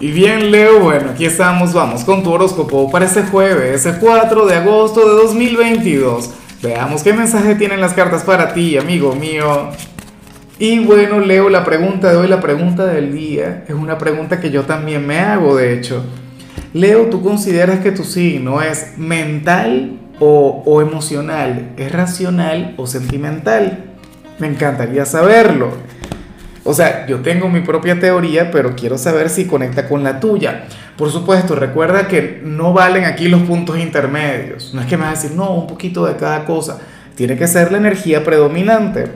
Y bien, Leo, bueno, aquí estamos, vamos con tu horóscopo para este jueves, ese 4 de agosto de 2022. Veamos qué mensaje tienen las cartas para ti, amigo mío. Y bueno, Leo, la pregunta de hoy, la pregunta del día, es una pregunta que yo también me hago, de hecho. Leo, ¿tú consideras que tu signo es mental o, o emocional? ¿Es racional o sentimental? Me encantaría saberlo. O sea, yo tengo mi propia teoría, pero quiero saber si conecta con la tuya. Por supuesto, recuerda que no valen aquí los puntos intermedios. No es que me vas a decir, no, un poquito de cada cosa. Tiene que ser la energía predominante.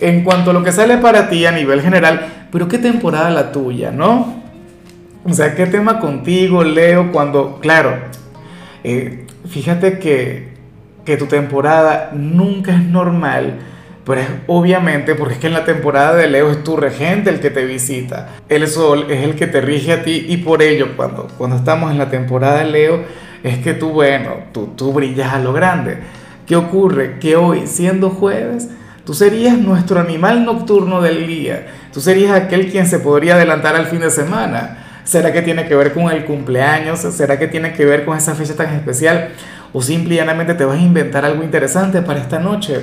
En cuanto a lo que sale para ti a nivel general, pero qué temporada la tuya, ¿no? O sea, qué tema contigo, Leo, cuando, claro, eh, fíjate que, que tu temporada nunca es normal pero es obviamente porque es que en la temporada de Leo es tu regente el que te visita. El sol es el que te rige a ti y por ello cuando, cuando estamos en la temporada de Leo es que tú, bueno, tú, tú brillas a lo grande. ¿Qué ocurre? Que hoy, siendo jueves, tú serías nuestro animal nocturno del día. Tú serías aquel quien se podría adelantar al fin de semana. ¿Será que tiene que ver con el cumpleaños? ¿Será que tiene que ver con esa fecha tan especial? ¿O simplemente te vas a inventar algo interesante para esta noche?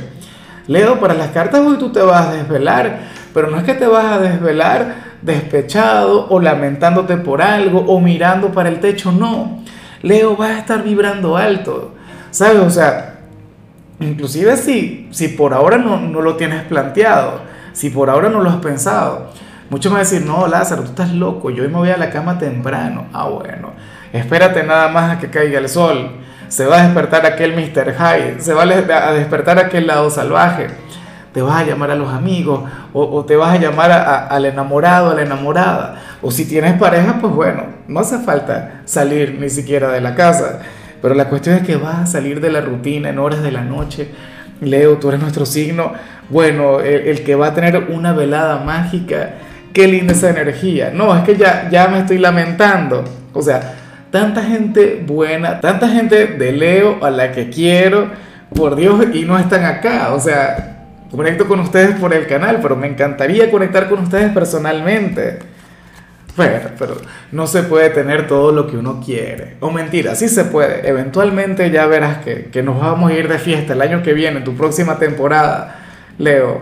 Leo, para las cartas hoy tú te vas a desvelar, pero no es que te vas a desvelar despechado o lamentándote por algo o mirando para el techo, no. Leo, vas a estar vibrando alto, ¿sabes? O sea, inclusive si, si por ahora no, no lo tienes planteado, si por ahora no lo has pensado, muchos me van a decir, no, Lázaro, tú estás loco, yo hoy me voy a la cama temprano. Ah, bueno, espérate nada más a que caiga el sol se va a despertar aquel Mr. Hyde, se va a despertar aquel lado salvaje, te vas a llamar a los amigos o, te vas a llamar al enamorado, a la enamorada. O si tienes pareja, pues bueno, no hace falta salir ni siquiera de la casa. Pero la cuestión es que vas a salir de la rutina en horas de la noche. Leo, tú eres nuestro signo. Bueno, el, que va a tener una velada mágica. Qué linda esa energía. No, es que ya, ya me estoy lamentando. O sea, tanta gente buena, tanta gente de Leo a la que quiero, por Dios, y no están acá. O sea, conecto con ustedes por el canal, pero me encantaría conectar con ustedes personalmente. Bueno, pero no se puede tener todo lo que uno quiere. O mentira, sí se puede. Eventualmente ya verás que, que nos vamos a ir de fiesta el año que viene, en tu próxima temporada, Leo.